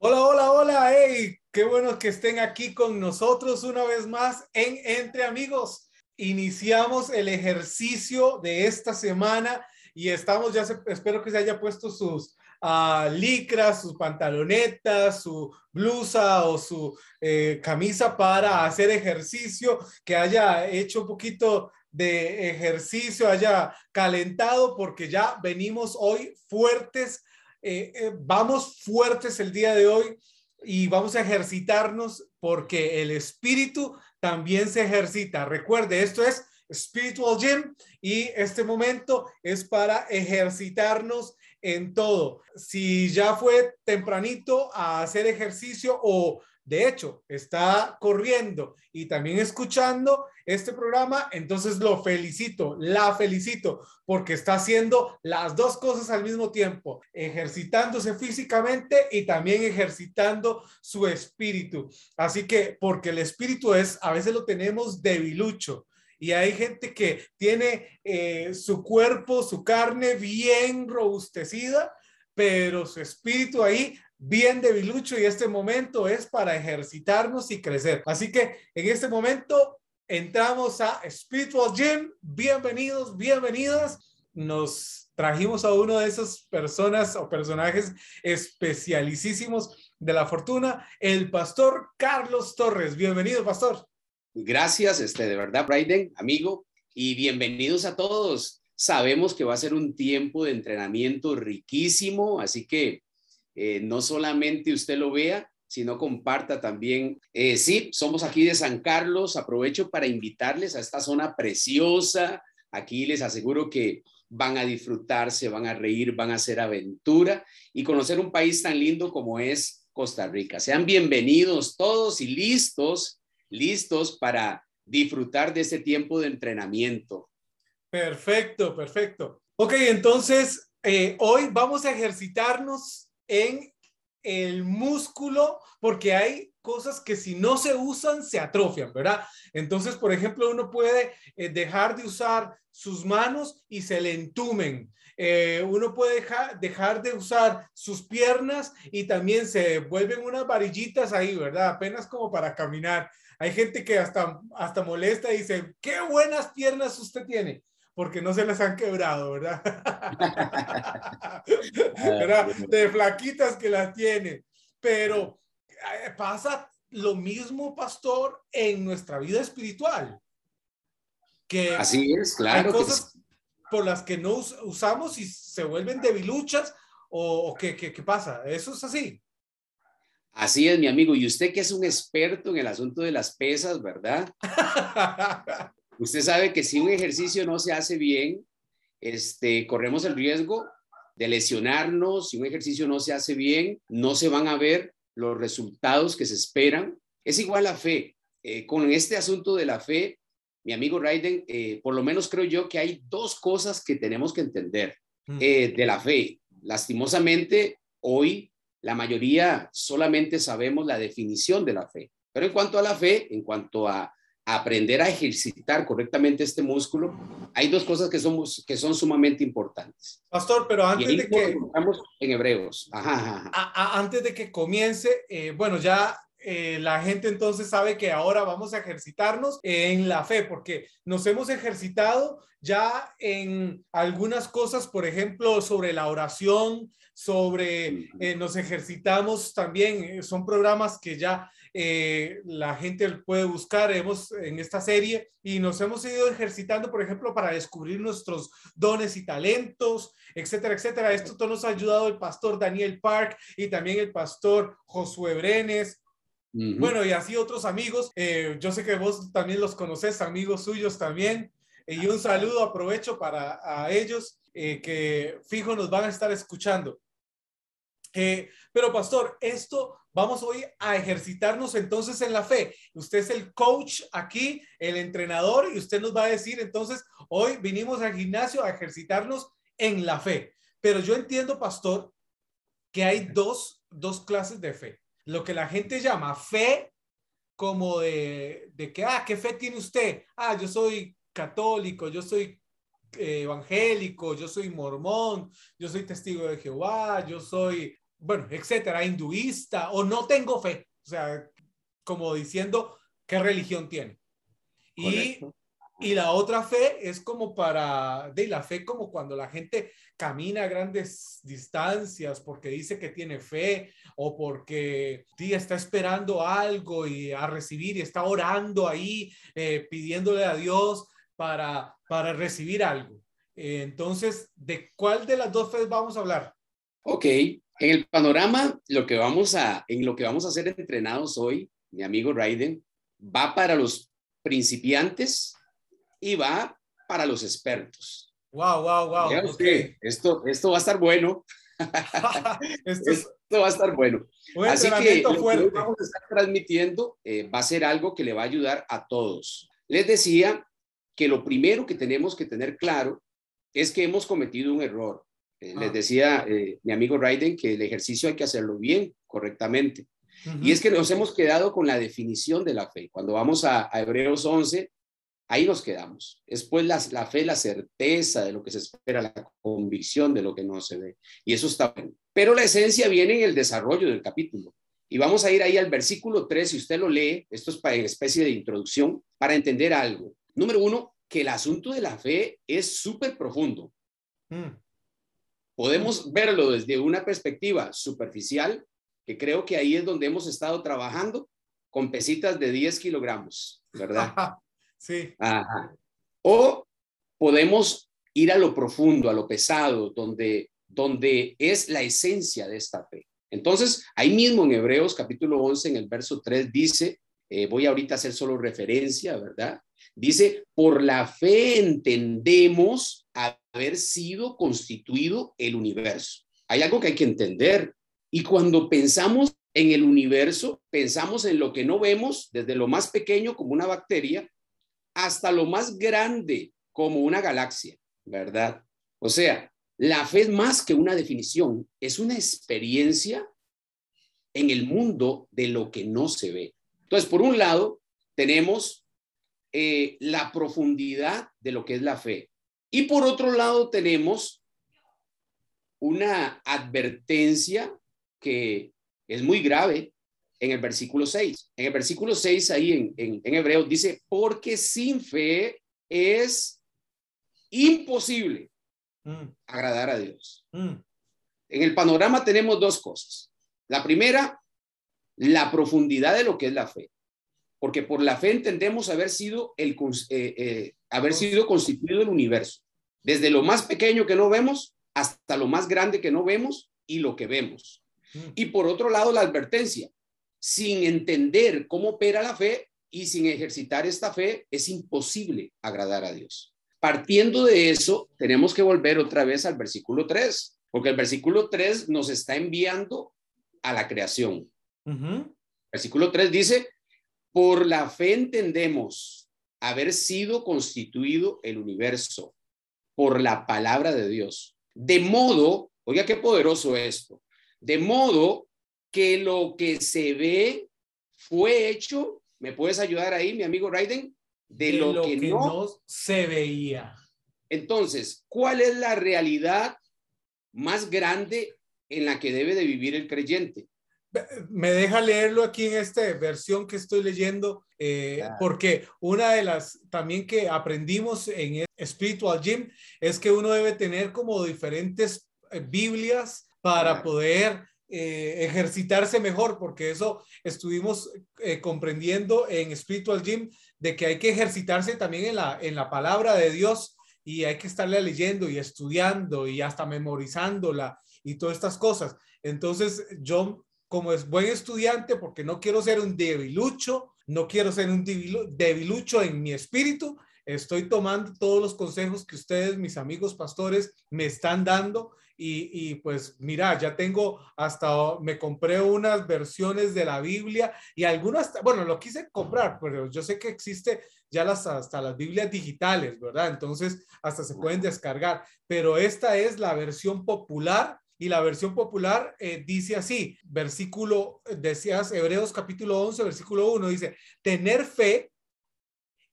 Hola, hola, hola, hey, qué bueno que estén aquí con nosotros una vez más en Entre Amigos. Iniciamos el ejercicio de esta semana y estamos ya, espero que se haya puesto sus uh, licras, sus pantalonetas, su blusa o su eh, camisa para hacer ejercicio, que haya hecho un poquito de ejercicio, haya calentado, porque ya venimos hoy fuertes, eh, eh, vamos fuertes el día de hoy y vamos a ejercitarnos porque el espíritu también se ejercita. Recuerde, esto es Spiritual Gym y este momento es para ejercitarnos en todo. Si ya fue tempranito a hacer ejercicio o de hecho está corriendo y también escuchando este programa, entonces lo felicito, la felicito porque está haciendo las dos cosas al mismo tiempo, ejercitándose físicamente y también ejercitando su espíritu. Así que porque el espíritu es, a veces lo tenemos debilucho y hay gente que tiene eh, su cuerpo, su carne bien robustecida, pero su espíritu ahí bien debilucho y este momento es para ejercitarnos y crecer. Así que en este momento entramos a Spiritual Gym. Bienvenidos, bienvenidas. Nos trajimos a uno de esas personas o personajes especialicísimos de la fortuna, el pastor Carlos Torres. Bienvenido, pastor. Gracias, este, de verdad, Braiden, amigo, y bienvenidos a todos. Sabemos que va a ser un tiempo de entrenamiento riquísimo, así que eh, no solamente usted lo vea, sino comparta también. Eh, sí, somos aquí de San Carlos. Aprovecho para invitarles a esta zona preciosa. Aquí les aseguro que van a disfrutar, se van a reír, van a hacer aventura y conocer un país tan lindo como es Costa Rica. Sean bienvenidos todos y listos listos para disfrutar de este tiempo de entrenamiento. Perfecto, perfecto. Ok, entonces eh, hoy vamos a ejercitarnos en el músculo porque hay cosas que si no se usan se atrofian, ¿verdad? Entonces, por ejemplo, uno puede eh, dejar de usar sus manos y se le entumen. Eh, uno puede dejar, de usar sus piernas y también se vuelven unas varillitas ahí, ¿verdad? Apenas como para caminar. Hay gente que hasta, hasta molesta y dice, qué buenas piernas usted tiene, porque no se las han quebrado, ¿verdad? ¿verdad? De flaquitas que las tiene. Pero eh, pasa lo mismo, pastor, en nuestra vida espiritual. Que Así es, claro. Hay cosas por las que no usamos y se vuelven debiluchas o, o qué, qué, qué pasa. Eso es así. Así es, mi amigo. Y usted que es un experto en el asunto de las pesas, ¿verdad? usted sabe que si un ejercicio no se hace bien, este, corremos el riesgo de lesionarnos. Si un ejercicio no se hace bien, no se van a ver los resultados que se esperan. Es igual a fe. Eh, con este asunto de la fe, mi amigo Raiden, eh, por lo menos creo yo que hay dos cosas que tenemos que entender mm. eh, de la fe. Lastimosamente, hoy la mayoría solamente sabemos la definición de la fe. Pero en cuanto a la fe, en cuanto a, aprender a ejercitar correctamente este músculo, hay dos cosas que, somos, que son sumamente importantes. Pastor, pero antes de que... Estamos en Hebreos. antes de que comience, eh, bueno, ya eh, la gente entonces sabe que ahora vamos a ejercitarnos en la fe, porque nos hemos ejercitado ya en algunas cosas, por ejemplo, sobre la oración, sobre, eh, nos ejercitamos también, son programas que ya eh, la gente puede buscar hemos, en esta serie y nos hemos ido ejercitando, por ejemplo, para descubrir nuestros dones y talentos, etcétera, etcétera. Esto todo nos ha ayudado el pastor Daniel Park y también el pastor Josué Brenes. Bueno, y así otros amigos. yo sé que vos también los conoces, amigos suyos también. Y un saludo, aprovecho para a ellos que fijo nos van a estar escuchando. Eh, pero pastor, esto vamos hoy a ejercitarnos entonces en la fe. Usted es el coach aquí, el entrenador, y usted nos va a decir entonces, hoy vinimos al gimnasio a ejercitarnos en la fe. Pero yo entiendo, pastor, que hay dos, dos clases de fe. Lo que la gente llama fe como de, de que, ah, ¿qué fe tiene usted? Ah, yo soy católico, yo soy eh, evangélico, yo soy mormón, yo soy testigo de Jehová, yo soy bueno, etcétera, hinduista o no tengo fe. O sea, como diciendo qué religión tiene. Y, y, la otra fe es como para, de la fe como cuando la gente camina a grandes distancias porque dice que tiene fe o porque está esperando algo y a recibir y está orando ahí eh, pidiéndole a Dios para, para recibir algo. entonces, ¿de cuál de las dos fees vamos a hablar? Ok, en el panorama, lo que vamos a, en lo que vamos a ser entrenados hoy, mi amigo Raiden, va para los principiantes y va para los expertos. Wow, wow, wow. Okay. Esto, esto va a estar bueno. esto, va a estar bueno. Así que lo que vamos a estar transmitiendo eh, va a ser algo que le va a ayudar a todos. Les decía que lo primero que tenemos que tener claro es que hemos cometido un error. Eh, les ah. decía eh, mi amigo Raiden que el ejercicio hay que hacerlo bien, correctamente. Y es que nos hemos quedado con la definición de la fe. Cuando vamos a, Hebreos 11, ahí nos quedamos. Después la, la fe, la certeza de lo que se espera, la convicción de lo que no se ve. Y eso está bien. Pero la esencia viene en el desarrollo del capítulo. Y vamos a ir ahí al versículo 3, si usted lo lee, esto es para en especie de introducción, para entender algo. Número uno, que el asunto de la fe es súper profundo. Mm. Podemos verlo desde una perspectiva superficial, que creo que ahí es donde hemos estado trabajando con pesitas de 10 kilogramos, ¿verdad? sí. O podemos ir a lo profundo, a lo pesado, donde, donde es la esencia de esta fe. Entonces, ahí mismo en Hebreos capítulo 11, en el verso 3, dice, eh, voy ahorita a hacer solo referencia, ¿verdad? Dice, por la fe entendemos haber sido constituido el universo. Hay algo que hay que entender. Y cuando pensamos en el universo, pensamos en lo que no vemos, desde lo más pequeño como una bacteria, hasta lo más grande como una galaxia, ¿verdad? O sea, la fe es más que una definición, es una experiencia en el mundo de lo que no se ve. Entonces, por un lado, tenemos eh, la profundidad de lo que es la fe. Y por otro lado tenemos una advertencia que es muy grave en el versículo 6. En el versículo 6 ahí en, en, en hebreo dice, porque sin fe es imposible mm. agradar a Dios. Mm. En el panorama tenemos dos cosas. La primera, la profundidad de lo que es la fe porque por la fe entendemos haber sido, el, eh, eh, haber sido constituido el universo, desde lo más pequeño que no vemos hasta lo más grande que no vemos y lo que vemos. Mm. Y por otro lado, la advertencia, sin entender cómo opera la fe y sin ejercitar esta fe, es imposible agradar a Dios. Partiendo de eso, tenemos que volver otra vez al versículo 3, porque el versículo 3 nos está enviando a la creación. Versículo 3 dice, por la fe entendemos haber sido constituido el universo por la palabra de Dios. De modo, oiga qué poderoso esto, de modo que lo que se ve fue hecho, ¿me puedes ayudar ahí, mi amigo Raiden? De, lo, que, no se veía. Entonces, ¿cuál es la realidad más grande en la que debe de vivir el creyente? Me deja leerlo aquí en esta versión que estoy leyendo, eh, porque una de las también que aprendimos en Spiritual Gym es que uno debe tener como diferentes eh, Biblias para poder eh, ejercitarse mejor, porque eso estuvimos comprendiendo en Spiritual Gym, de que hay que ejercitarse también en la, en la palabra de Dios y hay que estarle leyendo y estudiando y hasta memorizándola y todas estas cosas. Entonces, yo como es buen estudiante, porque no quiero ser un debilucho, no quiero ser un debilucho en mi espíritu, estoy tomando todos los consejos que ustedes, mis amigos pastores, me están dando. Y, pues mira, ya tengo hasta, me compré unas versiones de la Biblia y algunas, bueno, lo quise comprar, pero yo sé que existe ya las, hasta las Biblias digitales, ¿verdad? Entonces, hasta se pueden descargar, pero esta es la versión popular y la versión popular eh, dice así, versículo, decías Hebreos capítulo 11, versículo 1, dice, tener fe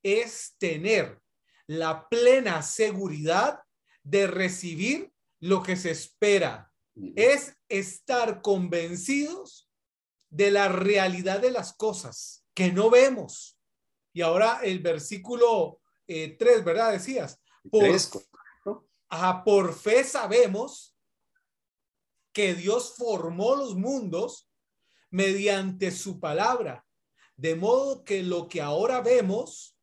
es tener la plena seguridad de recibir lo que se espera es estar convencidos de la realidad de las cosas que no vemos. Y ahora el versículo 3, eh, ¿verdad? Decías. Por, por fe sabemos que Dios formó los mundos mediante su palabra, de modo que lo que ahora vemos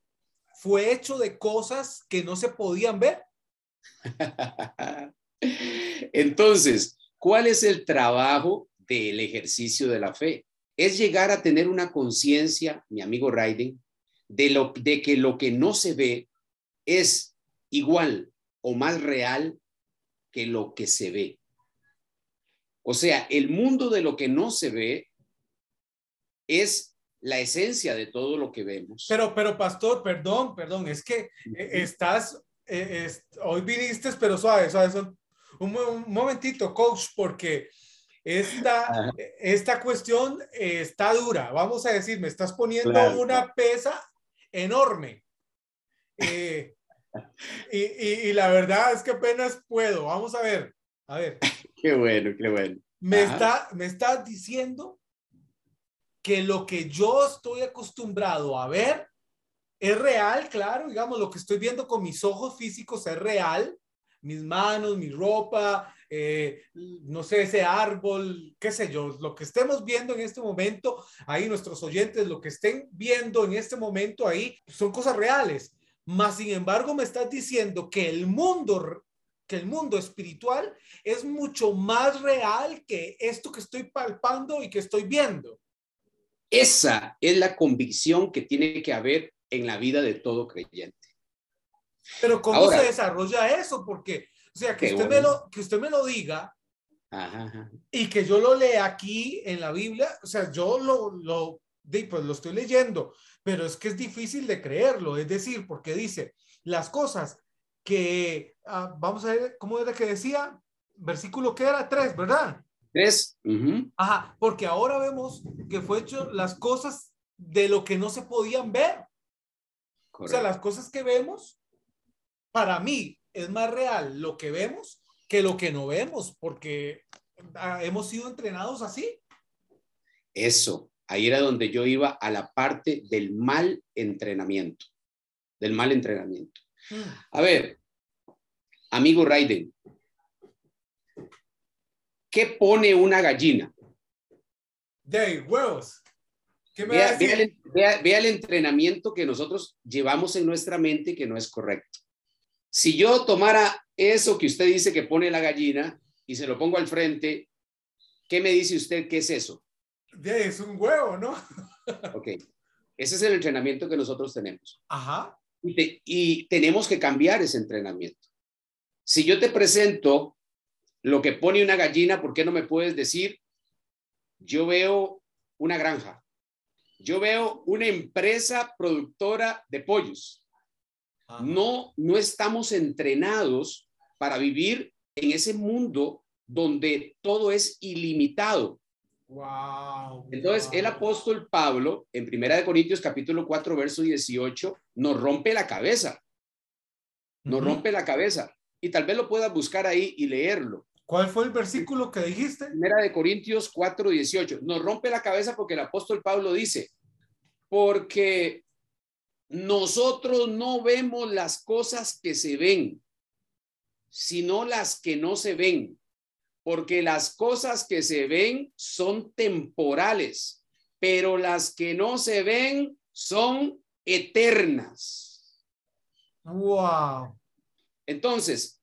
fue hecho de cosas que no se podían ver. Entonces, ¿cuál es el trabajo del ejercicio de la fe? Es llegar a tener una conciencia, mi amigo Raiden, de, lo, de que lo que no se ve es igual o más real que lo que se ve. O sea, el mundo de lo que no se ve es la esencia de todo lo que vemos. Pero, pero, pastor, perdón, perdón, es que eh, estás, eh, hoy viniste, pero suave, suave, un, un, momentito, coach, porque esta, esta cuestión está dura. Vamos a decir, me estás poniendo una pesa enorme. Eh, y, y, la verdad es que apenas puedo. Vamos a ver. A ver. Qué bueno, qué bueno. Me, está, me estás diciendo que lo que yo estoy acostumbrado a ver es real, claro, digamos, lo que estoy viendo con mis ojos físicos es real, mis manos, mi ropa, eh, no sé, ese árbol, qué sé yo, lo que estemos viendo en este momento, ahí nuestros oyentes, lo que estén viendo en este momento ahí, son cosas reales. Mas, sin embargo, me estás diciendo que el mundo, que el mundo espiritual es mucho más real que esto que estoy palpando y que estoy viendo. Esa es la convicción que tiene que haber en la vida de todo creyente. Pero ¿cómo se desarrolla eso? Porque, o sea, que usted, me lo, que usted me lo diga y que yo lo lea aquí en la Biblia, o sea, yo lo, lo, pues lo estoy leyendo, pero es que es difícil de creerlo, es decir, porque dice, las cosas que, ah, vamos a ver, ¿cómo era que decía? Versículo que era tres, ¿verdad? Tres. Ajá, porque ahora vemos que fue hecho las cosas de lo que no se podían ver. O sea, las cosas que vemos, para mí es más real lo que vemos que lo que no vemos, porque ah, hemos sido entrenados así. Eso, ahí era donde yo iba a la parte del mal entrenamiento, del mal entrenamiento. A ver, amigo Raiden, ¿Qué pone una gallina? De huevos. ¿Qué me vea, vea, vea, el entrenamiento que nosotros llevamos en nuestra mente que no es correcto. Si yo tomara eso que usted dice que pone la gallina y se lo pongo al frente, ¿qué me dice usted que es eso? De, es un huevo, ¿no? ok. Ese es el entrenamiento que nosotros tenemos. Ajá. Y, y tenemos que cambiar ese entrenamiento. Si yo te presento lo que pone una gallina, ¿por qué no me puedes decir? Yo veo una granja. Yo veo una empresa productora de pollos. No, no estamos entrenados para vivir en ese mundo donde todo es ilimitado. Wow, Entonces, el apóstol Pablo, en Primera de Corintios capítulo 4, verso 18, nos rompe la cabeza. Nos rompe la cabeza. Y tal vez lo puedas buscar ahí y leerlo. ¿Cuál fue el versículo que dijiste? Primera de Corintios 4, 18. Nos rompe la cabeza porque el apóstol Pablo dice, porque nosotros no vemos las cosas que se ven, sino las que no se ven, porque las cosas que se ven son temporales, pero las que no se ven son eternas. Wow. Entonces,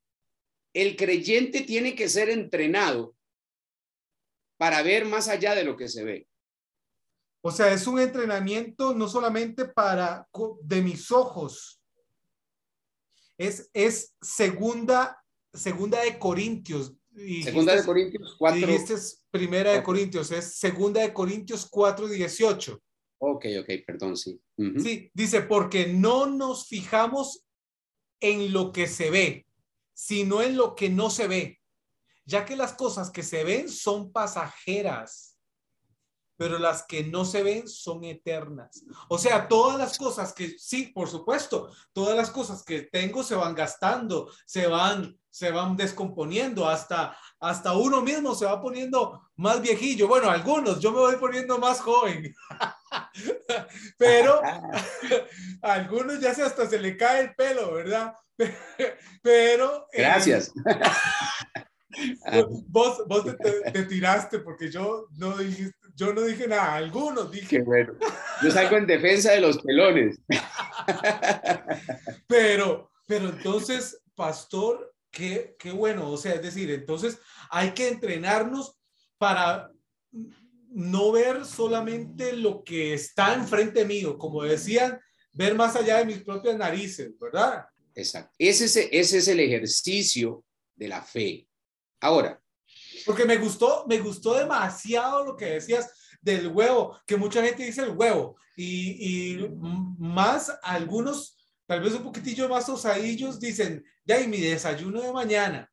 el creyente tiene que ser entrenado para ver más allá de lo que se ve. O sea, es un entrenamiento no solamente para de mis ojos. Es, es segunda, segunda de Corintios. Segunda de Corintios 4. Dijiste primera de Corintios, es segunda de Corintios 4, 18. Ok, ok, perdón, sí. Sí, dice, porque no nos fijamos en lo que se ve, sino en lo que no se ve, ya que las cosas que se ven son pasajeras. Pero las que no se ven son eternas. O sea, todas las cosas que, sí, por supuesto, todas las cosas que tengo se van gastando, se van, se van descomponiendo, hasta, hasta uno mismo se va poniendo más viejillo. Bueno, algunos, yo me voy poniendo más joven. pero algunos ya se hasta se le cae el pelo, ¿verdad? pero... Eh, Gracias. vos, vos te, tiraste porque yo no, dije, yo no dije nada, algunos dije. Qué bueno. Yo salgo en defensa de los pelones. pero, pero entonces, pastor, qué, qué bueno, o sea, es decir, entonces hay que entrenarnos para no ver solamente lo que está enfrente mío, como decían, ver más allá de mis propias narices, ¿verdad? Exacto. Ese es, ese es el ejercicio de la fe. Ahora. Porque me gustó, me gustó demasiado lo que decías del huevo, que mucha gente dice el huevo y, y más algunos, tal vez un poquitillo más osadillos, dicen, ya, y mi desayuno de mañana.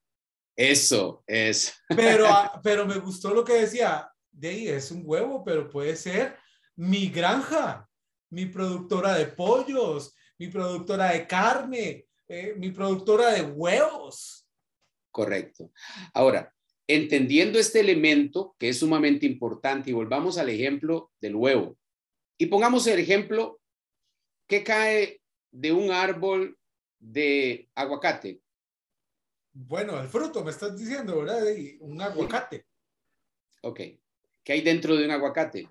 Eso es. Pero, pero me gustó lo que decía, de ahí es un huevo, pero puede ser mi granja, mi productora de pollos, mi productora de carne, eh, mi productora de huevos. Correcto. Ahora, entendiendo este elemento que es sumamente importante y volvamos al ejemplo del huevo y pongamos el ejemplo que cae de un árbol de aguacate. Bueno, el fruto me estás diciendo, ¿verdad? Un aguacate. Ok. ¿Qué hay dentro de un aguacate?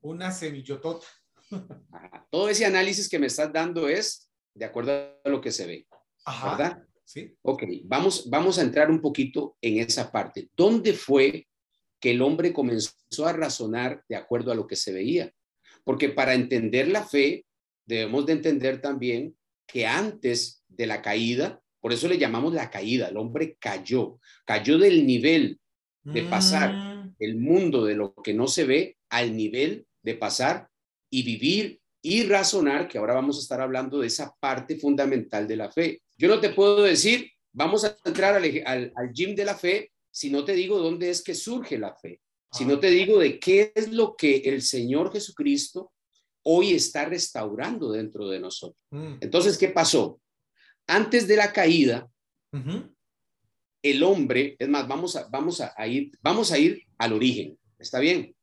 Una semillotota. Todo ese análisis que me estás dando es de acuerdo a lo que se ve. Ajá. ¿Verdad? Sí. Ok, vamos, vamos a entrar un poquito en esa parte. ¿Dónde fue que el hombre comenzó a razonar de acuerdo a lo que se veía? Porque para entender la fe, debemos de entender también que antes de la caída, por eso le llamamos la caída, el hombre cayó, cayó del nivel de pasar mm. el mundo de lo que no se ve al nivel de pasar y vivir y razonar, que ahora vamos a estar hablando de esa parte fundamental de la fe. Yo no te puedo decir, vamos a entrar al, al, gym de la fe si no te digo dónde es que surge la fe, si no te digo de qué es lo que el Señor Jesucristo hoy está restaurando dentro de nosotros. Mm. Entonces, ¿qué pasó? Antes de la caída, el hombre, es más, vamos a, vamos a, ir, vamos a ir al origen, ¿está bien?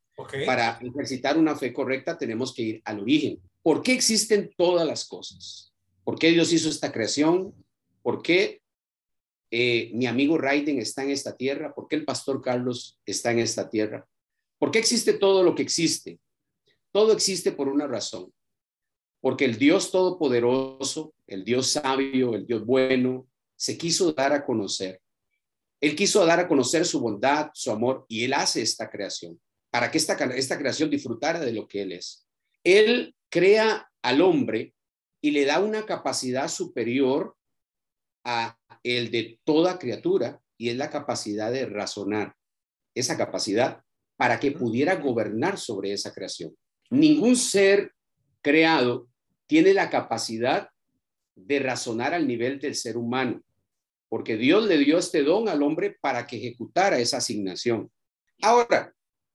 Para ejercitar una fe correcta tenemos que ir al origen. ¿Por qué existen todas las cosas? ¿Por qué Dios hizo esta creación? ¿Por qué eh, mi amigo Raiden está en esta tierra? ¿Por qué el pastor Carlos está en esta tierra? ¿Por qué existe todo lo que existe? Todo existe por una razón. Porque el Dios todopoderoso, el Dios sabio, el Dios bueno, se quiso dar a conocer. Él quiso dar a conocer su bondad, su amor, y Él hace esta creación para que esta, esta creación disfrutara de lo que Él es. Él crea al hombre y le da una capacidad superior a el de toda criatura y es la capacidad de razonar, esa capacidad para que pudiera gobernar sobre esa creación. Ningún ser creado tiene la capacidad de razonar al nivel del ser humano, porque Dios le dio este don al hombre para que ejecutara esa asignación. Ahora,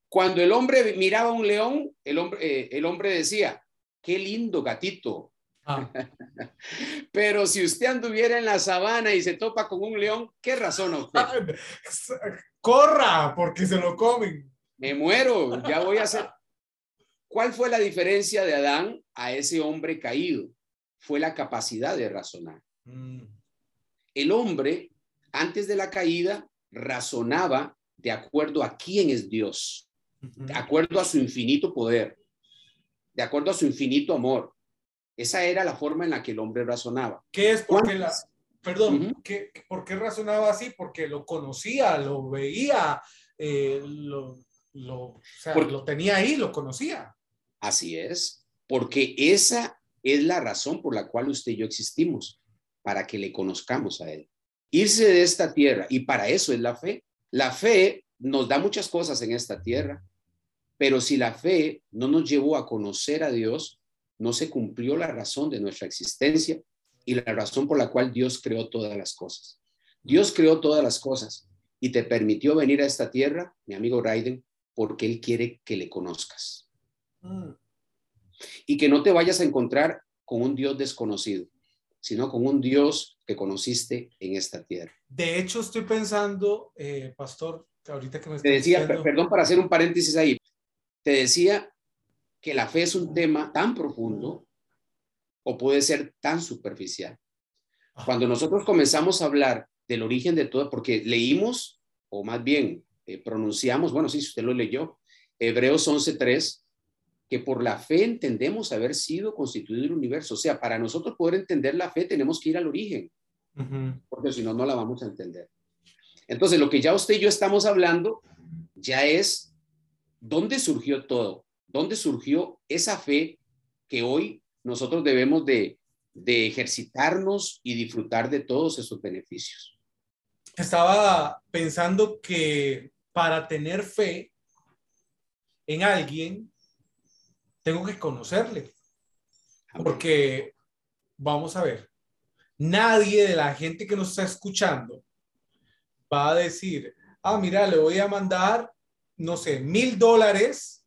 cuando el hombre miraba a un león, el hombre, eh, el hombre decía, qué lindo gatito, Ah. Pero si usted anduviera en la sabana y se topa con un león, ¿qué razón usted? Corra, porque se lo comen. Me muero, ya voy a hacer. ¿Cuál fue la diferencia de Adán a ese hombre caído? Fue la capacidad de razonar. Mm. El hombre, antes de la caída, razonaba de acuerdo a quién es Dios, de acuerdo a su infinito poder, de acuerdo a su infinito amor, esa era la forma en la que el hombre razonaba. ¿Qué es porque la, perdón, ¿por qué razonaba así? Porque lo conocía, lo veía, eh, lo, lo, lo tenía ahí, lo conocía. Así es, porque esa es la razón por la cual usted y yo existimos, para que le conozcamos a Él. Irse de esta tierra, y para eso es la fe. La fe nos da muchas cosas en esta tierra, pero si la fe no nos llevó a conocer a Dios, no se cumplió la razón de nuestra existencia y la razón por la cual Dios creó todas las cosas. Dios creó todas las cosas y te permitió venir a esta tierra, mi amigo Raiden, porque Él quiere que le conozcas. Mm. Y que no te vayas a encontrar con un Dios desconocido, sino con un Dios que conociste en esta tierra. De hecho, estoy pensando, eh, pastor, ahorita que me Te decía, perdón para hacer un paréntesis ahí, te decía que la fe es un tema tan profundo o puede ser tan superficial. Ah. Cuando nosotros comenzamos a hablar del origen de todo, porque leímos, o más bien eh, pronunciamos, bueno, sí, usted lo leyó, Hebreos 11.3, que por la fe entendemos haber sido constituido el universo. O sea, para nosotros poder entender la fe tenemos que ir al origen, porque si no, no la vamos a entender. Entonces, lo que ya usted y yo estamos hablando ya es dónde surgió todo, dónde surgió esa fe que hoy nosotros debemos de, de ejercitarnos y disfrutar de todos esos beneficios. Estaba pensando que para tener fe en alguien, tengo que conocerle. Porque, vamos a ver, nadie de la gente que nos está escuchando va a decir, ah, mira, le voy a mandar, no sé, mil dólares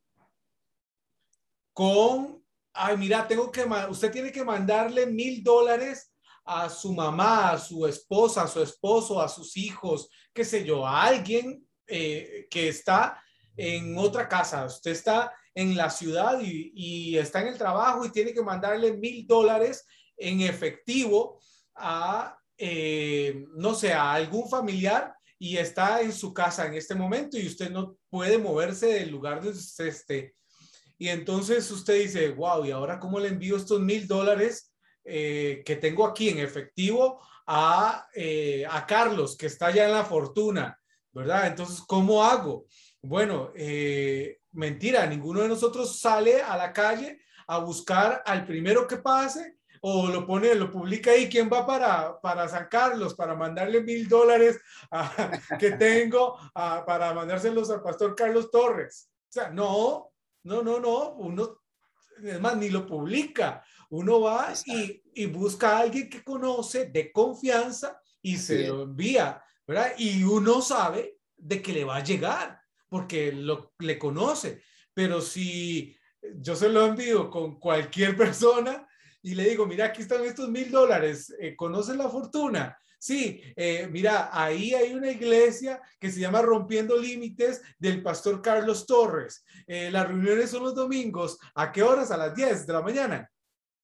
con ay, mira, tengo que, usted tiene que mandarle mil dólares a su mamá, a su esposa, a su esposo, a sus hijos, qué sé yo, a alguien eh, que está en otra casa. Usted está en la ciudad y, está en el trabajo y tiene que mandarle mil dólares en efectivo a, eh, no sé, a algún familiar y está en su casa en este momento y usted no puede moverse del lugar donde usted esté. Y entonces usted dice, wow, ¿y ahora cómo le envío estos mil dólares eh, que tengo aquí en efectivo a, eh, a Carlos, que está ya en la fortuna? ¿Verdad? Entonces, ¿cómo hago? Bueno, eh, mentira, ninguno de nosotros sale a la calle a buscar al primero que pase o lo pone, lo publica ahí, ¿quién va para, para San Carlos, para mandarle mil dólares que tengo para mandárselos al pastor Carlos Torres? O sea, no, no, no, no, uno, es más, ni lo publica. Uno va y, y, busca a alguien que conoce de confianza y se lo envía, ¿verdad? Y uno sabe de que le va a llegar porque lo, le conoce. Pero si yo se lo envío con cualquier persona y le digo, mira, aquí están estos mil dólares, eh, ¿conoces la fortuna? Sí, eh, mira, ahí hay una iglesia que se llama Rompiendo Límites del pastor Carlos Torres. Eh, las reuniones son los domingos. ¿A qué horas? A las 10 de la mañana.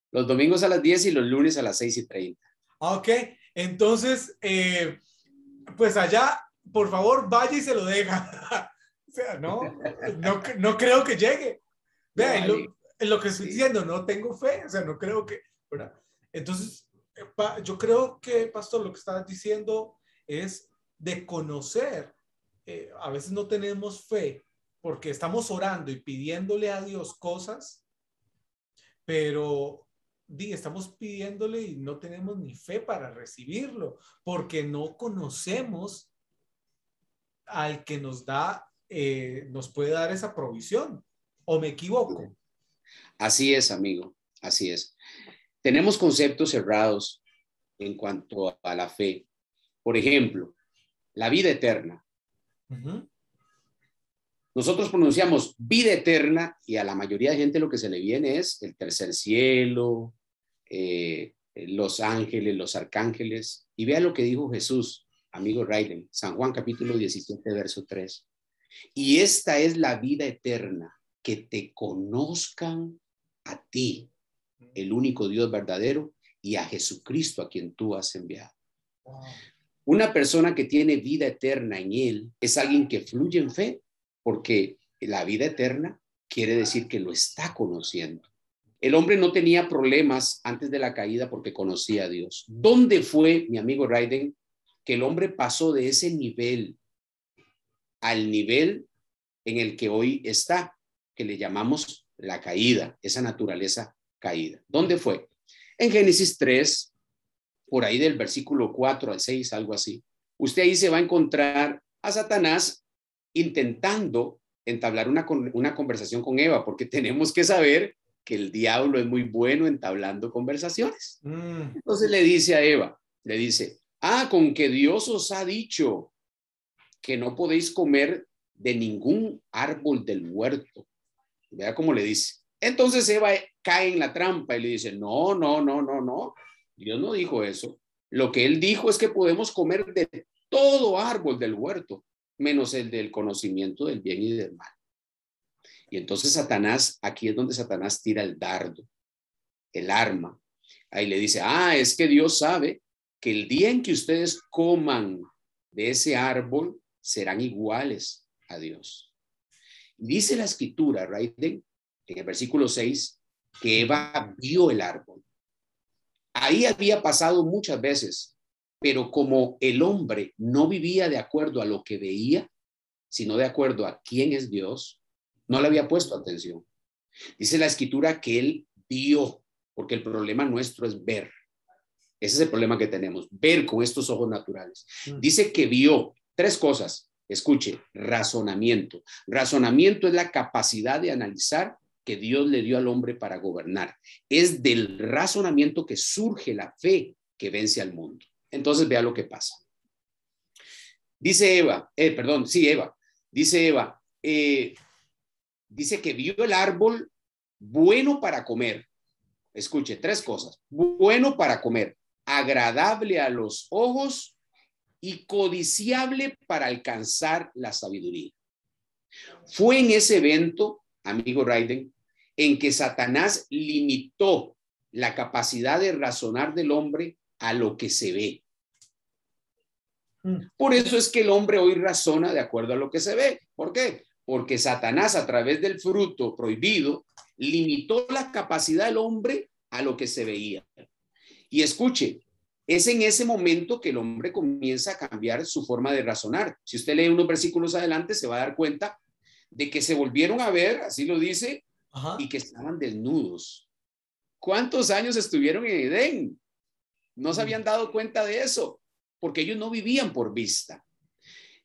Los domingos a las 10 y los lunes a las 6 y 30. Ok, entonces, eh, pues allá, por favor, vaya y se lo deja. o sea, no, no, creo que llegue. Vean, lo, lo, que estoy diciendo, no tengo fe, o sea, no creo que, ¿verdad? Entonces, yo creo que, pastor, lo que estás diciendo es de conocer. Eh, a veces no tenemos fe porque estamos orando y pidiéndole a Dios cosas, pero di, estamos pidiéndole y no tenemos ni fe para recibirlo porque no conocemos al que nos da, eh, nos puede dar esa provisión. ¿O me equivoco? Así es, amigo, así es tenemos conceptos cerrados en cuanto a la fe. Por ejemplo, la vida eterna. Nosotros pronunciamos vida eterna y a la mayoría de gente lo que se le viene es el tercer cielo, eh, los ángeles, los arcángeles. Y vea lo que dijo Jesús, amigo Raiden, San Juan capítulo 17, verso 3. Y esta es la vida eterna, que te conozcan a ti, el único Dios verdadero, y a Jesucristo a quien tú has enviado. Una persona que tiene vida eterna en Él es alguien que fluye en fe, porque la vida eterna quiere decir que lo está conociendo. El hombre no tenía problemas antes de la caída porque conocía a Dios. ¿Dónde fue, mi amigo Raiden, que el hombre pasó de ese nivel al nivel en el que hoy está, que le llamamos la caída, esa naturaleza caída. ¿Dónde fue? En Génesis 3, por ahí del versículo 4 al 6, algo así. Usted ahí se va a encontrar a Satanás intentando entablar una, una conversación con Eva, porque tenemos que saber que el diablo es muy bueno entablando conversaciones. Mm. Entonces le dice a Eva, le dice, ah, con que Dios os ha dicho que no podéis comer de ningún árbol del huerto. Vea cómo le dice. Entonces Eva cae en la trampa y le dice, no, no, no, no, no. Dios no dijo eso. Lo que él dijo es que podemos comer de todo árbol del huerto, menos el del conocimiento del bien y del mal. Y entonces Satanás, aquí es donde Satanás tira el dardo, el arma. Ahí le dice, ah, es que Dios sabe que el día en que ustedes coman de ese árbol, serán iguales a Dios. Dice la escritura, Raiden, en el versículo 6, que Eva vio el árbol. Ahí había pasado muchas veces, pero como el hombre no vivía de acuerdo a lo que veía, sino de acuerdo a quién es Dios, no le había puesto atención. Dice la escritura que él vio, porque el problema nuestro es ver. Ese es el problema que tenemos, ver con estos ojos naturales. Mm. Dice que vio tres cosas. Escuche, razonamiento. Razonamiento es la capacidad de analizar que Dios le dio al hombre para gobernar. Es del razonamiento que surge la fe que vence al mundo. Entonces vea lo que pasa. Dice Eva, eh, perdón, sí, Eva, dice Eva, eh, dice que vio el árbol bueno para comer. Escuche, tres cosas. Bueno para comer, agradable a los ojos y codiciable para alcanzar la sabiduría. Fue en ese evento amigo Raiden, en que Satanás limitó la capacidad de razonar del hombre a lo que se ve. Mm. Por eso es que el hombre hoy razona de acuerdo a lo que se ve. ¿Por qué? Porque Satanás a través del fruto prohibido limitó la capacidad del hombre a lo que se veía. Y escuche, es en ese momento que el hombre comienza a cambiar su forma de razonar. Si usted lee unos versículos adelante, se va a dar cuenta de que se volvieron a ver, así lo dice, y que estaban desnudos. ¿Cuántos años estuvieron en Edén? No se habían dado cuenta de eso, porque ellos no vivían por vista.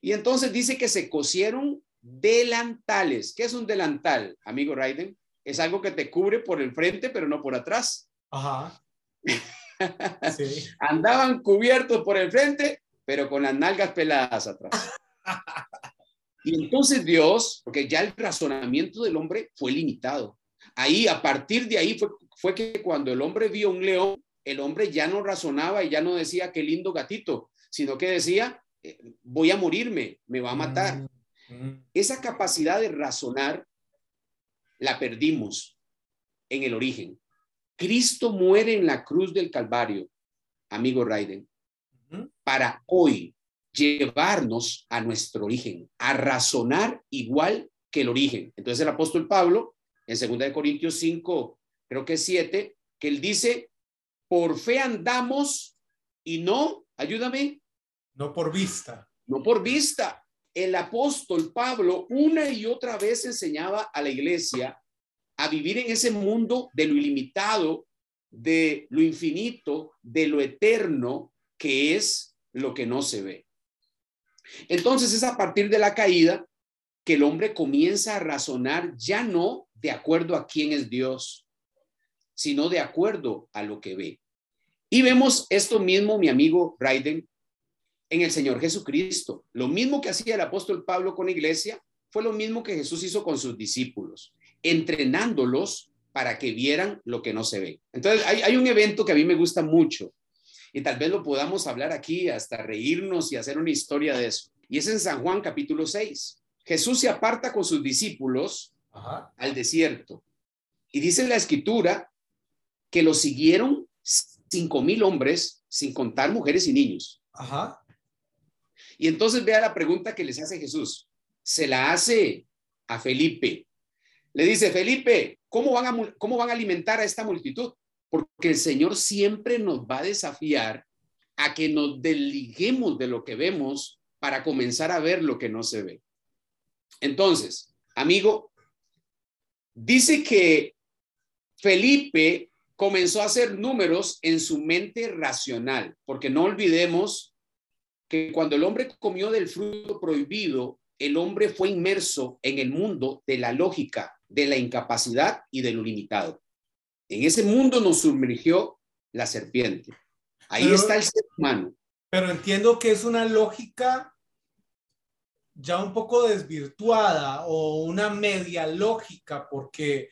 Y entonces dice que se cosieron delantales. ¿Qué es un delantal, amigo Raiden? Es algo que te cubre por el frente, pero no por atrás. Ajá. Andaban cubiertos por el frente, pero con las nalgas peladas atrás. Y entonces Dios, porque ya el razonamiento del hombre fue limitado. Ahí, a partir de ahí fue, fue que cuando el hombre vio un león, el hombre ya no razonaba y ya no decía qué lindo gatito, sino que decía, eh, voy a morirme, me va a matar. Mm, mm. Esa capacidad de razonar la perdimos en el origen. Cristo muere en la cruz del Calvario, amigo Raiden, para hoy llevarnos a nuestro origen, a razonar igual que el origen. Entonces el apóstol Pablo, en 2 Corintios 5, creo que 7, que él dice, por fe andamos y no, ayúdame. No por vista. No por vista. El apóstol Pablo una y otra vez enseñaba a la iglesia a vivir en ese mundo de lo ilimitado, de lo infinito, de lo eterno, que es lo que no se ve. Entonces es a partir de la caída que el hombre comienza a razonar ya no de acuerdo a quién es Dios, sino de acuerdo a lo que ve. Y vemos esto mismo, mi amigo Raiden, en el Señor Jesucristo. Lo mismo que hacía el apóstol Pablo con la iglesia, fue lo mismo que Jesús hizo con sus discípulos, entrenándolos para que vieran lo que no se ve. Entonces, hay, hay un evento que a mí me gusta mucho y tal vez lo podamos hablar aquí hasta reírnos y hacer una historia de eso. Y es en San Juan capítulo 6. Jesús se aparta con sus discípulos al desierto. Y dice la escritura que lo siguieron cinco mil hombres, sin contar mujeres y niños. Ajá. Y entonces vea la pregunta que les hace Jesús. Se la hace a Felipe. Le dice, Felipe, ¿cómo van a, cómo van a alimentar a esta multitud? Porque el Señor siempre nos va a desafiar a que nos desliguemos de lo que vemos para comenzar a ver lo que no se ve. Entonces, amigo, dice que Felipe comenzó a hacer números en su mente racional, porque no olvidemos que cuando el hombre comió del fruto prohibido, el hombre fue inmerso en el mundo de la lógica, de la incapacidad y de lo limitado. En ese mundo nos sumergió la serpiente. Ahí está el ser humano. Pero entiendo que es una lógica ya un poco desvirtuada o una media lógica, porque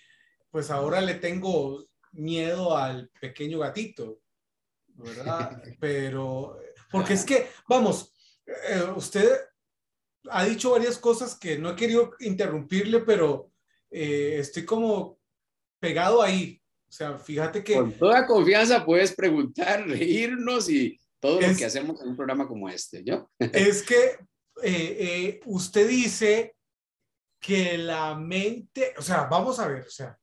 pues ahora le tengo miedo al pequeño gatito, ¿verdad? Pero, porque es que, vamos, eh, usted ha dicho varias cosas que no he querido interrumpirle, pero eh, estoy como pegado ahí. O sea, fíjate que... Con toda confianza puedes preguntar, reírnos y todo lo que hacemos en un programa como este, ¿yo? Es que eh, usted dice que la mente, o sea, vamos a ver, o sea,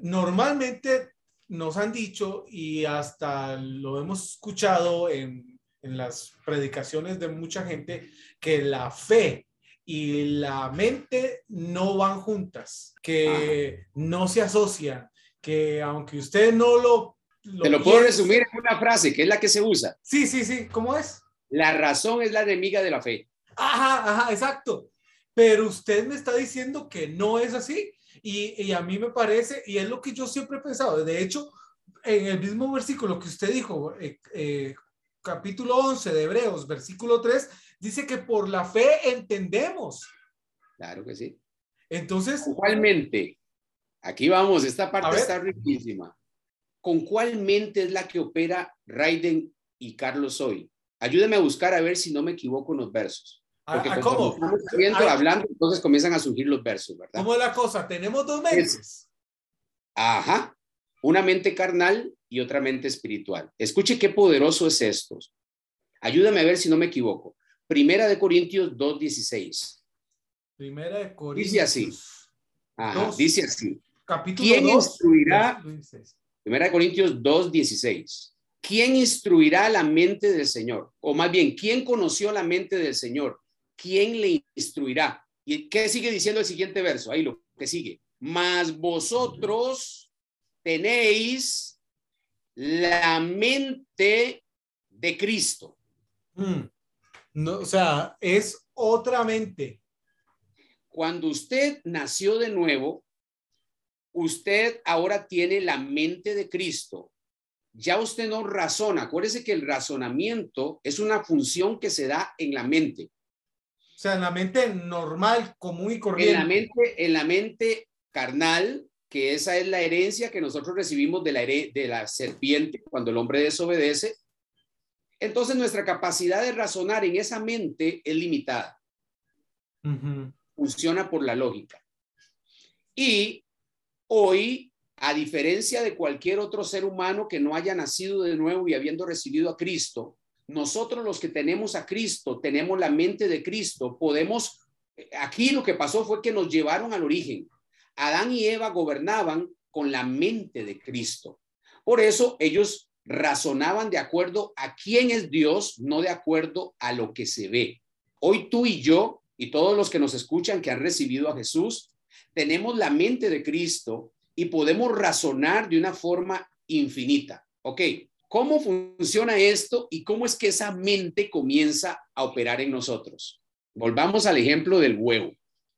normalmente nos han dicho y hasta lo hemos escuchado en, en, las predicaciones de mucha gente que la fe y la mente no van juntas, que no se asocian, que aunque usted no lo... lo Te lo puedo resumir en una frase, que es la que se usa. Sí, sí, sí, ¿cómo es? La razón es la enemiga de la fe. Ajá, ajá, exacto. Pero usted me está diciendo que no es así, y, y, a mí me parece, y es lo que yo siempre he pensado, de hecho, en el mismo versículo que usted dijo, eh, eh, capítulo 11 de Hebreos, versículo 3, dice que por la fe entendemos. Claro que sí. Entonces. ¿Cuál mente? Aquí vamos, esta parte está riquísima. ¿Con cuál mente es la que opera Raiden y Carlos hoy? Ayúdame a buscar a ver si no me equivoco en los versos. Porque ¿A, cómo? Estamos hablando, entonces comienzan a surgir los versos, ¿verdad? ¿Cómo es la cosa? Tenemos dos mentes. ajá. Una mente carnal y otra mente espiritual. Escuche qué poderoso es esto. Ayúdame a ver si no me equivoco. Primera de Corintios 2.16. Primera de Corintios. Dice así. Ajá, dice así. Capítulo ¿Quién 2, instruirá? Primera de Corintios 2.16. ¿Quién instruirá la mente del Señor? O más bien, ¿quién conoció la mente del Señor? ¿quién le instruirá? ¿Y qué sigue diciendo el siguiente verso? Ahí lo que sigue. Mas vosotros tenéis la mente de Cristo. Mm. No, o sea, es otra mente. Cuando usted nació de nuevo, usted ahora tiene la mente de Cristo. Ya usted no razona. Acuérdese que el razonamiento es una función que se da en la mente. O sea, en la mente normal, común y corriente. En la mente, en la mente carnal, que esa es la herencia que nosotros recibimos de la, de la serpiente cuando el hombre desobedece. Entonces nuestra capacidad de razonar en esa mente es limitada. Funciona por la lógica. Y hoy, a diferencia de cualquier otro ser humano que no haya nacido de nuevo y habiendo recibido a Cristo, nosotros los que tenemos a Cristo, tenemos la mente de Cristo, podemos, aquí lo que pasó fue que nos llevaron al origen. Adán y Eva gobernaban con la mente de Cristo. Por eso ellos razonaban de acuerdo a quién es Dios, no de acuerdo a lo que se ve. Hoy tú y yo y todos los que nos escuchan que han recibido a Jesús, tenemos la mente de Cristo y podemos razonar de una forma infinita. Ok, ¿Cómo funciona esto y cómo es que esa mente comienza a operar en nosotros? Volvamos al ejemplo del huevo.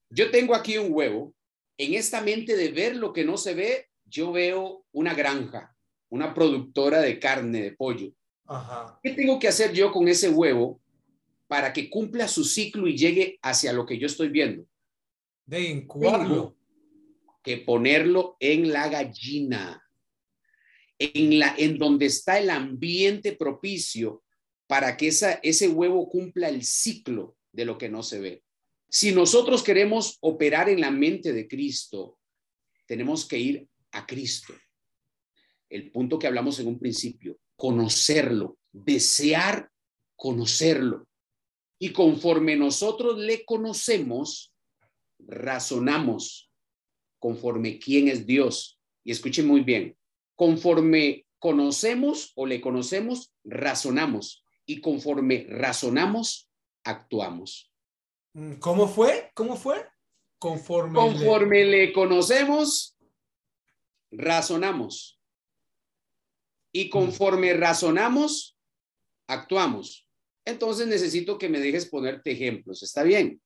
Yo tengo aquí un huevo. En esta mente de ver lo que no se ve, yo veo una granja, una productora de carne, de pollo. ¿Qué tengo que hacer yo con ese huevo para que cumpla su ciclo y llegue hacia lo que yo estoy viendo? De incubarlo. Que ponerlo en la gallina en, la, en donde está el ambiente propicio para que esa, ese huevo cumpla el ciclo de lo que no se ve. Si nosotros queremos operar en la mente de Cristo, tenemos que ir a Cristo. El punto que hablamos en un principio, conocerlo, desear conocerlo. Y conforme nosotros le conocemos, razonamos conforme quién es Dios. Y escuchen muy bien, Conforme conocemos o le conocemos, razonamos. Y conforme razonamos, actuamos. Mm, ¿Cómo fue? ¿Cómo fue? Conforme, conforme le... conocemos, razonamos. Y mm. conforme razonamos, actuamos. Entonces necesito que me dejes ponerte ejemplos. ¿Está bien?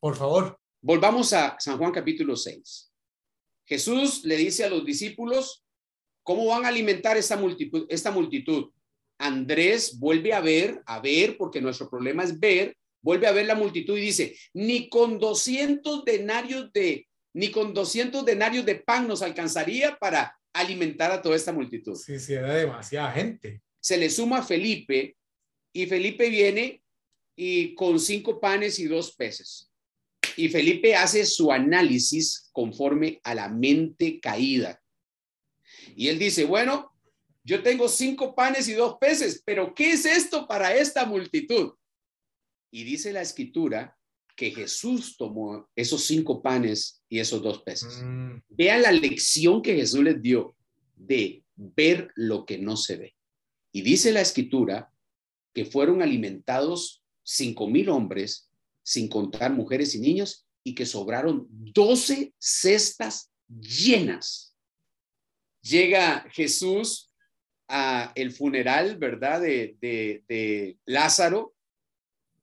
Por favor. Volvamos a San Juan capítulo 6. Jesús le dice a los discípulos, ¿Cómo van a alimentar esta multitud, esta multitud? Andrés vuelve a ver, a ver, porque nuestro problema es ver, vuelve a ver la multitud y dice, ni con 200 denarios de, ni con 200 denarios de pan nos alcanzaría para alimentar a toda esta multitud. Sí, sí, era demasiada gente. Se le suma Felipe y Felipe viene y con cinco panes y dos peces. Y Felipe hace su análisis conforme a la mente caída. Y él dice, bueno, yo tengo cinco panes y dos peces, pero ¿qué es esto para esta multitud? Y dice la escritura que Jesús tomó esos cinco panes y esos dos peces. Mm. Vean la lección que Jesús les dio de ver lo que no se ve. Y dice la escritura que fueron alimentados cinco mil hombres, sin contar mujeres y niños, y que sobraron doce cestas llenas. Llega Jesús a el funeral, ¿verdad? De, de, de Lázaro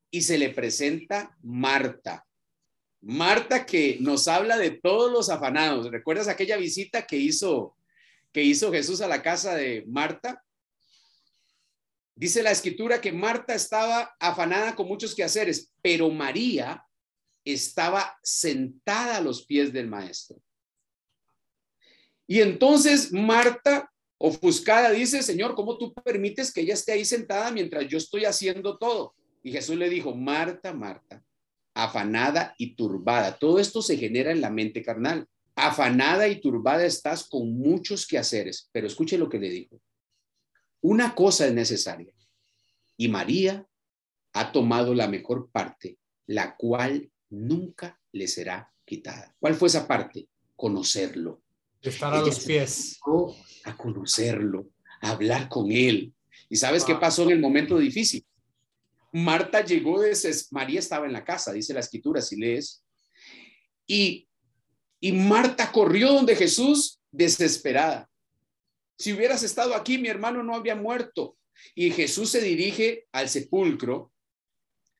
y se le presenta Marta. Marta que nos habla de todos los afanados. ¿Recuerdas aquella visita que hizo que hizo Jesús a la casa de Marta? Dice la escritura que Marta estaba afanada con muchos quehaceres, pero María estaba sentada a los pies del maestro. Y entonces Marta, ofuscada, dice, Señor, ¿cómo tú permites que ella esté ahí sentada mientras yo estoy haciendo todo? Y Jesús le dijo, Marta, Marta, afanada y turbada. Todo esto se genera en la mente carnal. Afanada y turbada estás con muchos quehaceres, pero escuche lo que le dijo. Una cosa es necesaria y María ha tomado la mejor parte, la cual nunca le será quitada. ¿Cuál fue esa parte? Conocerlo. Estar a los pies. A conocerlo, a hablar con él. ¿Y sabes qué pasó en el momento difícil? Marta llegó de María estaba en la casa, dice la escritura, si lees. Y, y Marta corrió donde Jesús desesperada. Si hubieras estado aquí, mi hermano no había muerto. Y Jesús se dirige al sepulcro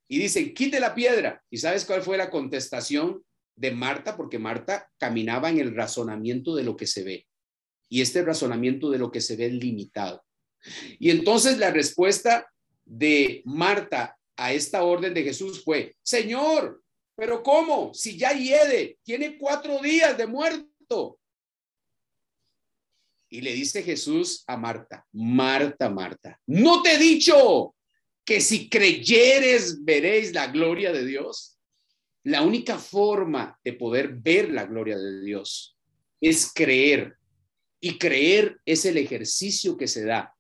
y dice, quite la piedra. ¿Y sabes cuál fue la contestación de Marta? Porque Marta caminaba en el razonamiento de lo que se ve. Y este razonamiento de lo que se ve es limitado. Y entonces la respuesta de Marta a esta orden de Jesús fue, Señor, pero ¿cómo? Si ya hiede, tiene cuatro días de muerto. Y le dice Jesús a Marta, Marta, Marta, ¿no te he dicho que si creyeres veréis la gloria de Dios? La única forma de poder ver la gloria de Dios es creer. Y creer es el ejercicio que se da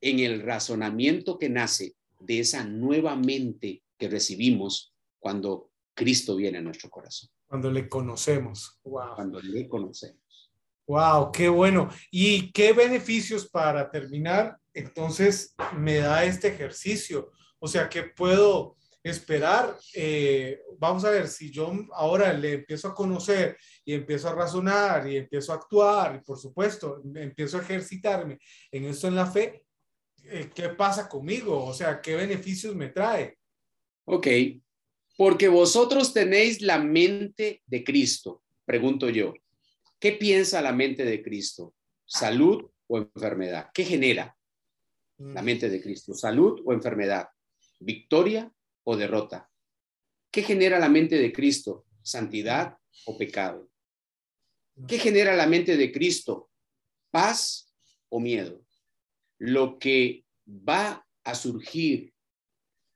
en el razonamiento que nace de esa nueva mente que recibimos cuando Cristo viene a nuestro corazón. Cuando le conocemos. Cuando le conocemos. Wow, qué bueno. ¿Y qué beneficios para terminar? Entonces me da este ejercicio. O sea, que puedo esperar. Eh, vamos a ver, si yo ahora le empiezo a conocer y empiezo a razonar y empiezo a actuar y por supuesto empiezo a ejercitarme en esto en la fe, eh, ¿qué pasa conmigo? O sea, ¿qué beneficios me trae? Ok, porque vosotros tenéis la mente de Cristo, pregunto yo. ¿Qué piensa la mente de Cristo? ¿Salud o enfermedad? ¿Qué genera la mm. mente de Cristo? ¿Salud o enfermedad? ¿Victoria o derrota? ¿Qué genera la mente de Cristo? ¿Santidad o pecado? ¿Qué mm. genera la mente de Cristo? ¿Paz o miedo? Lo que va a surgir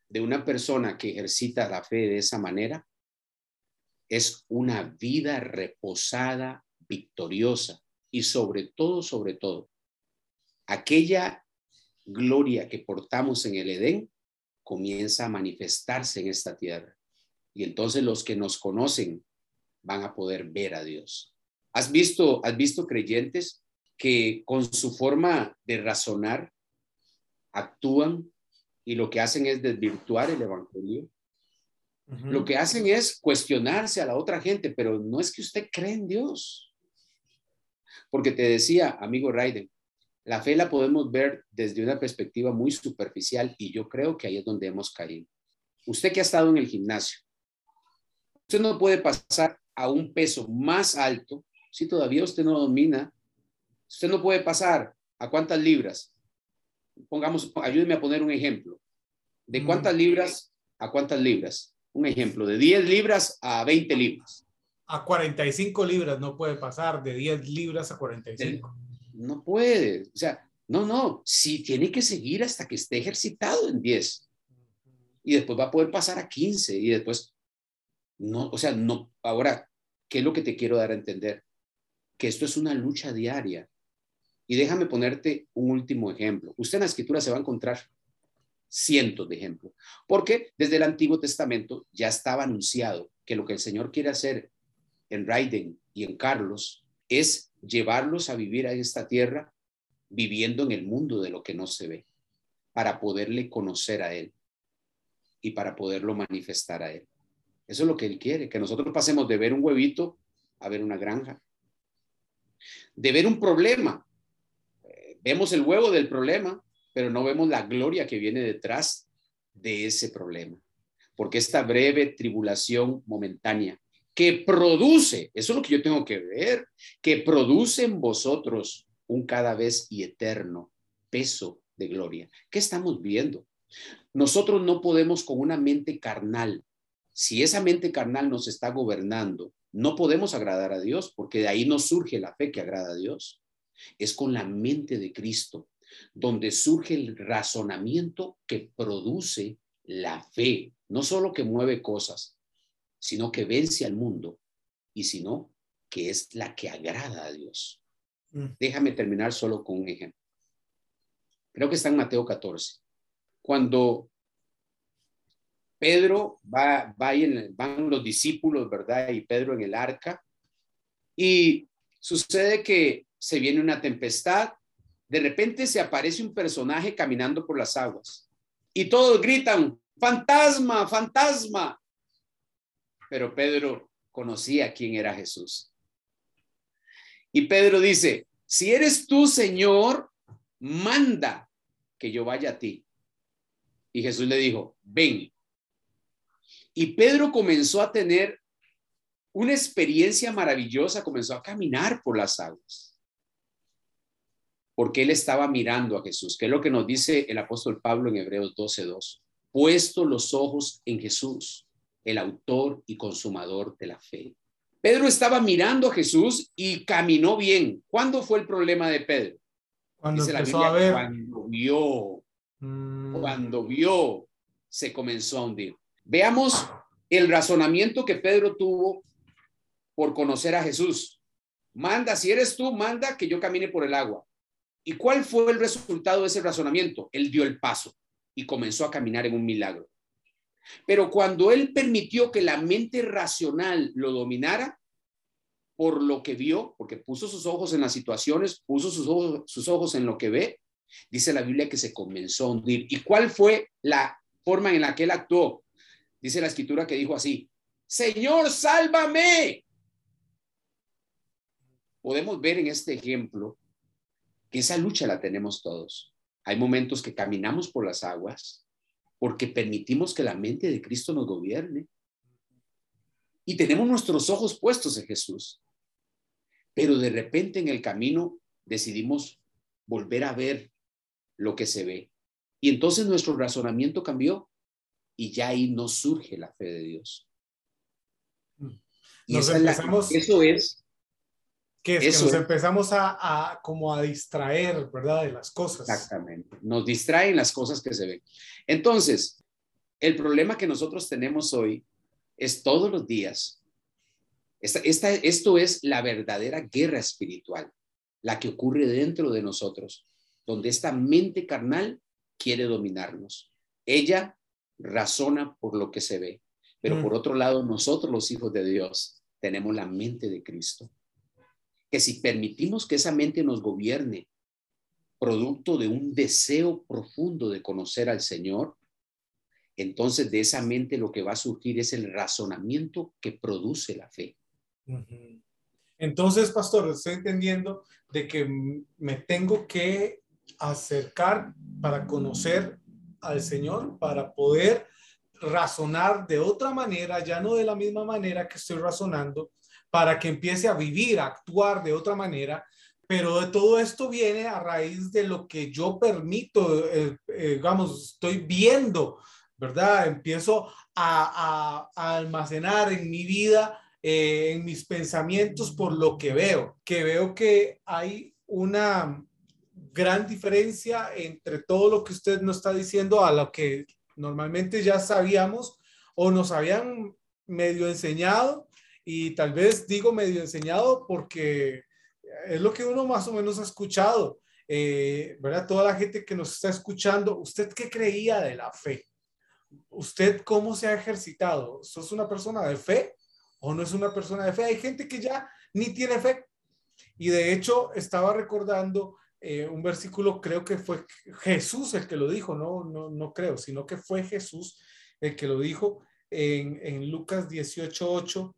de una persona que ejercita la fe de esa manera es una vida reposada victoriosa y sobre todo, sobre todo, aquella gloria que portamos en el Edén comienza a manifestarse en esta tierra. Y entonces los que nos conocen van a poder ver a Dios. ¿Has visto, has visto creyentes que con su forma de razonar actúan y lo que hacen es desvirtuar el Evangelio? Lo que hacen es cuestionarse a la otra gente, pero no es que usted cree en Dios. Porque te decía, amigo Raiden, la fe la podemos ver desde una perspectiva muy superficial y yo creo que ahí es donde hemos caído. Usted que ha estado en el gimnasio, usted no puede pasar a un peso más alto si todavía usted no domina. Usted no puede pasar a cuántas libras. Pongamos, ayúdeme a poner un ejemplo. ¿De cuántas libras ¿A cuántas libras? Un ejemplo, de 10 libras a 20 libras. A 45 libras no puede pasar, de 10 libras a 45. No puede. O sea, no, no, sí tiene que seguir hasta que esté ejercitado en 10. Y después va a poder pasar a 15 y después, no, o sea, no, ahora, ¿qué es lo que te quiero dar a entender? Que esto es una lucha diaria. Y déjame ponerte un último ejemplo. Usted en la escritura se va a encontrar cientos de ejemplos, porque desde el Antiguo Testamento ya estaba anunciado que lo que el Señor quiere hacer en Raiden y en Carlos es llevarlos a vivir a esta tierra viviendo en el mundo de lo que no se ve, para poderle conocer a Él y para poderlo manifestar a Él. Eso es lo que Él quiere, que nosotros pasemos de ver un huevito a ver una granja, de ver un problema. Eh, vemos el huevo del problema, pero no vemos la gloria que viene detrás de ese problema. Porque esta breve tribulación momentánea que produce, eso es lo que yo tengo que ver, que produce en vosotros un cada vez y eterno peso de gloria. ¿Qué estamos viendo? Nosotros no podemos con una mente carnal, si esa mente carnal nos está gobernando, no podemos agradar a Dios, porque de ahí no surge la fe que agrada a Dios. Es con la mente de Cristo, donde surge el razonamiento que produce la fe, no solo que mueve cosas, sino que vence al mundo, y sino que es la que agrada a Dios. Mm. Déjame terminar solo con un ejemplo. Creo que está en Mateo 14. Cuando Pedro va, va en, van los discípulos, ¿verdad? Y Pedro en el arca. Y sucede que se viene una tempestad. De repente se aparece un personaje caminando por las aguas. Y todos gritan, fantasma, fantasma. Pero Pedro conocía quién era Jesús. Y Pedro dice, si eres tú, Señor, manda que yo vaya a ti. Y Jesús le dijo, ven. Y Pedro comenzó a tener una experiencia maravillosa, comenzó a caminar por las aguas. Porque él estaba mirando a Jesús, que es lo que nos dice el apóstol Pablo en Hebreos 12:2. Puesto los ojos en Jesús, el autor y consumador de la fe. Pedro estaba mirando a Jesús y caminó bien. ¿Cuándo fue el problema de Pedro? Cuando empezó a ver. Cuando vio, mm. cuando vio, se comenzó a hundir. Veamos el razonamiento que Pedro tuvo por conocer a Jesús. Manda, si eres tú, manda que yo camine por el agua. ¿Y cuál fue el resultado de ese razonamiento? Él dio el paso y comenzó a caminar en un milagro. Pero cuando él permitió que la mente racional lo dominara, por lo que vio, porque puso sus ojos en las situaciones, puso sus ojos, en lo que ve, dice la Biblia que se comenzó a hundir. ¿Y cuál fue la forma en la que él actuó? Dice la escritura que dijo así, Señor, sálvame. Podemos ver en este ejemplo que esa lucha la tenemos todos. Hay momentos que caminamos por las aguas, porque permitimos que la mente de Cristo nos gobierne. Y tenemos nuestros ojos puestos en Jesús. Pero de repente en el camino decidimos volver a ver lo que se ve. Y entonces nuestro razonamiento cambió y ya ahí no surge la fe de Dios. Y eso es que, es que nos empezamos a, como a distraer, ¿verdad? De las cosas. Exactamente. Nos distraen las cosas que se ven. Entonces, el problema que nosotros tenemos hoy es todos los días. Esta, esto es la verdadera guerra espiritual, la que ocurre dentro de nosotros, donde esta mente carnal quiere dominarnos. Ella razona por lo que se ve, pero mm. por otro lado, nosotros los hijos de Dios tenemos la mente de Cristo que si permitimos que esa mente nos gobierne, producto de un deseo profundo de conocer al Señor, entonces de esa mente lo que va a surgir es el razonamiento que produce la fe. Entonces, pastor, estoy entendiendo de que me tengo que acercar para conocer al Señor, para poder razonar de otra manera, ya no de la misma manera que estoy razonando, para que empiece a vivir, a actuar de otra manera, pero de todo esto viene a raíz de lo que yo permito, eh, eh, estoy viendo, ¿verdad? Empiezo a, almacenar en mi vida, eh, en mis pensamientos por lo que veo, que veo que hay una gran diferencia entre todo lo que usted nos está diciendo a lo que normalmente ya sabíamos o nos habían medio enseñado y tal vez digo medio enseñado porque es lo que uno más o menos ha escuchado, eh, ¿verdad? Toda la gente que nos está escuchando, ¿usted qué creía de la fe? ¿Usted cómo se ha ejercitado? ¿Sos una persona de fe o no es una persona de fe? Hay gente que ya ni tiene fe. Y de hecho estaba recordando eh, un versículo, creo que fue Jesús el que lo dijo, no, no, no creo, sino que fue Jesús el que lo dijo en, en Lucas 18:8.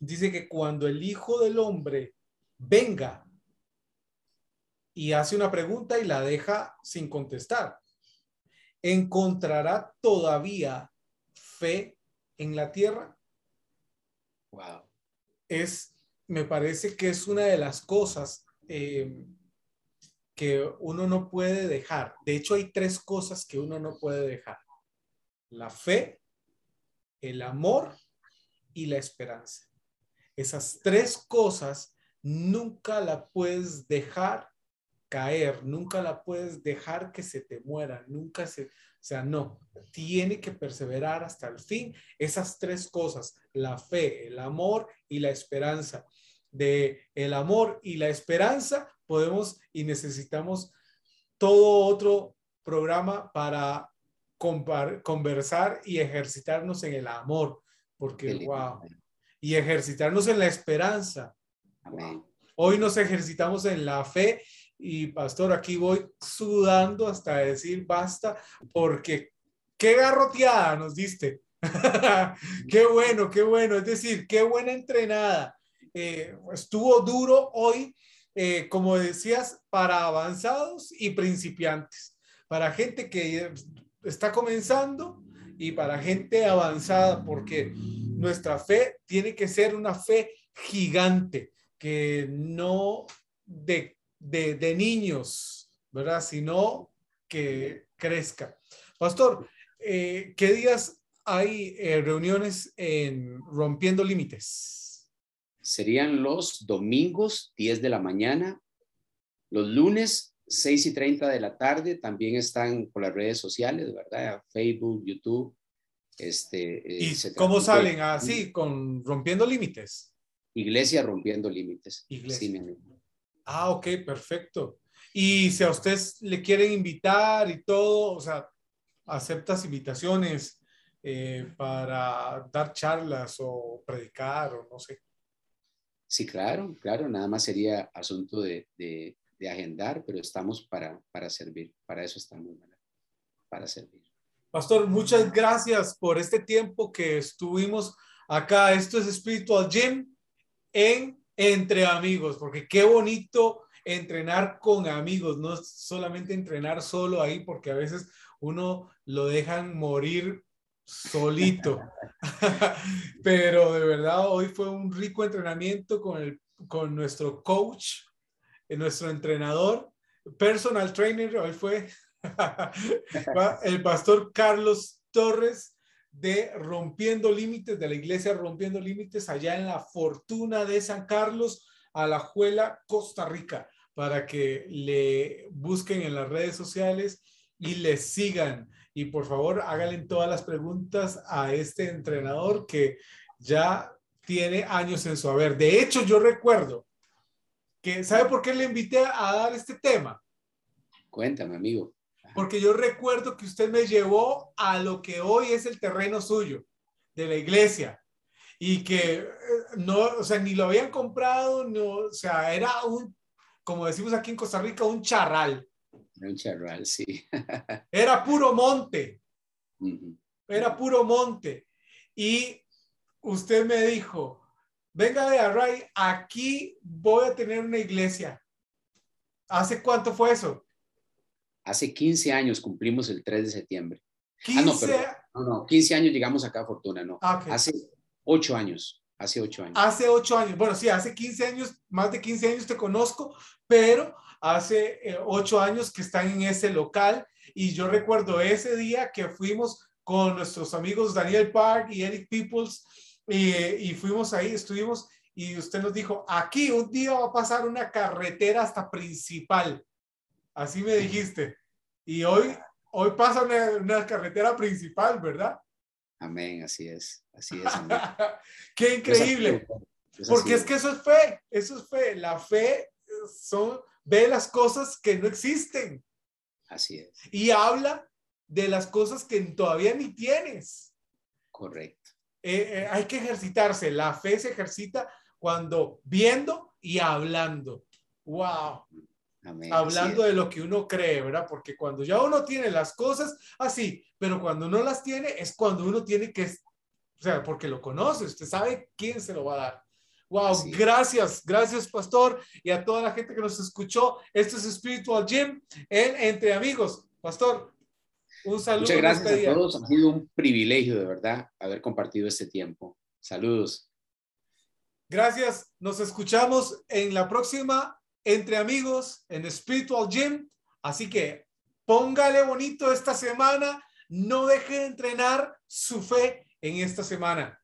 Dice que cuando el Hijo del Hombre venga y hace una pregunta y la deja sin contestar, ¿encontrará todavía fe en la tierra? Wow. Es, me parece que es una de las cosas eh, que uno no puede dejar. De hecho, hay tres cosas que uno no puede dejar. La fe, el amor y la esperanza. Esas tres cosas nunca la puedes dejar caer, nunca la puedes dejar que se te muera, nunca se, o sea, no, tiene que perseverar hasta el fin. Esas tres cosas, la fe, el amor y la esperanza. De el amor y la esperanza podemos y necesitamos todo otro programa para conversar y ejercitarnos en el amor, porque wow, y ejercitarnos en la esperanza. Hoy nos ejercitamos en la fe y pastor, aquí voy sudando hasta decir basta, porque qué garroteada nos diste. qué bueno, qué bueno. Es decir, qué buena entrenada. Eh, estuvo duro hoy, eh, como decías, para avanzados y principiantes, para gente que está comenzando y para gente avanzada, porque nuestra fe tiene que ser una fe gigante, que no de de, niños, ¿verdad? Sino que crezca. Pastor, eh, ¿qué días hay eh, reuniones en Rompiendo Límites? Serían los domingos, 10 de la mañana, los lunes, 6 y 30 de la tarde, también están por las redes sociales, ¿verdad? Facebook, YouTube. Este, eh, ¿Y cómo salen así, con Rompiendo Límites? Iglesia Rompiendo Límites. Iglesia. Ah, ok, perfecto. Y si a usted le quieren invitar y todo, o sea, aceptas invitaciones eh, para dar charlas o predicar o no sé. Sí, claro, claro, nada más sería asunto de, de, agendar, pero estamos para, para servir, para eso estamos, para servir. Pastor, muchas gracias por este tiempo que estuvimos acá. Esto es Spiritual Gym en entre amigos, porque qué bonito entrenar con amigos, no solamente entrenar solo ahí, porque a veces uno lo dejan morir solito. Pero de verdad, hoy fue un rico entrenamiento con, el, con nuestro coach, eh, nuestro entrenador, personal trainer, hoy fue el pastor Carlos Torres de Rompiendo Límites, de la iglesia Rompiendo Límites, allá en la Fortuna de San Carlos, a la Juela, Costa Rica, para que le busquen en las redes sociales y le sigan. Y por favor, háganle todas las preguntas a este entrenador que ya tiene años en su haber. De hecho, yo recuerdo que, ¿sabe por qué le invité a dar este tema? Cuéntame, amigo porque yo recuerdo que usted me llevó a lo que hoy es el terreno suyo, de la iglesia, y que eh, no, o sea, ni lo habían comprado, no, o sea, era un, como decimos aquí en Costa Rica, un charral. Un charral, sí. Era puro monte. Era puro monte. Y usted me dijo, venga de Array, aquí voy a tener una iglesia. ¿Hace cuánto fue eso? Hace 15 años cumplimos el 3 de septiembre. 15... Ah, no, pero, no, no, 15 años llegamos acá a Fortuna, no. Ah, hace 8 años, hace 8 años. Hace 8 años, bueno, sí, hace 15 años, más de 15 años te conozco, pero hace 8 eh, años que están en ese local y yo recuerdo ese día que fuimos con nuestros amigos Daniel Park y Eric Peoples y, y fuimos ahí, estuvimos y usted nos dijo, aquí un día va a pasar una carretera hasta principal. Así me dijiste. Y hoy, hoy pasa una, una carretera principal, ¿verdad? Amén, así es, así es. Qué increíble. Porque es que eso es fe, eso es fe. La fe son, ve las cosas que no existen. Así es. Y habla de las cosas que todavía ni tienes. Correcto. Eh, eh, hay que ejercitarse. La fe se ejercita cuando viendo y hablando. Wow. Hablando de lo que uno cree, ¿verdad? Porque cuando ya uno tiene las cosas así, pero cuando no las tiene es cuando uno tiene que, o sea, porque lo conoce, usted sabe quién se lo va a dar. Wow, gracias, gracias Pastor y a toda la gente que nos escuchó. Esto es Spiritual Gym en Entre Amigos. Pastor, un saludo. Muchas gracias a todos. Ha sido un privilegio de verdad haber compartido este tiempo. Saludos. Gracias. Nos escuchamos en la próxima Entre Amigos en Spiritual Gym. Así que póngale bonito esta semana. No deje de entrenar su fe en esta semana.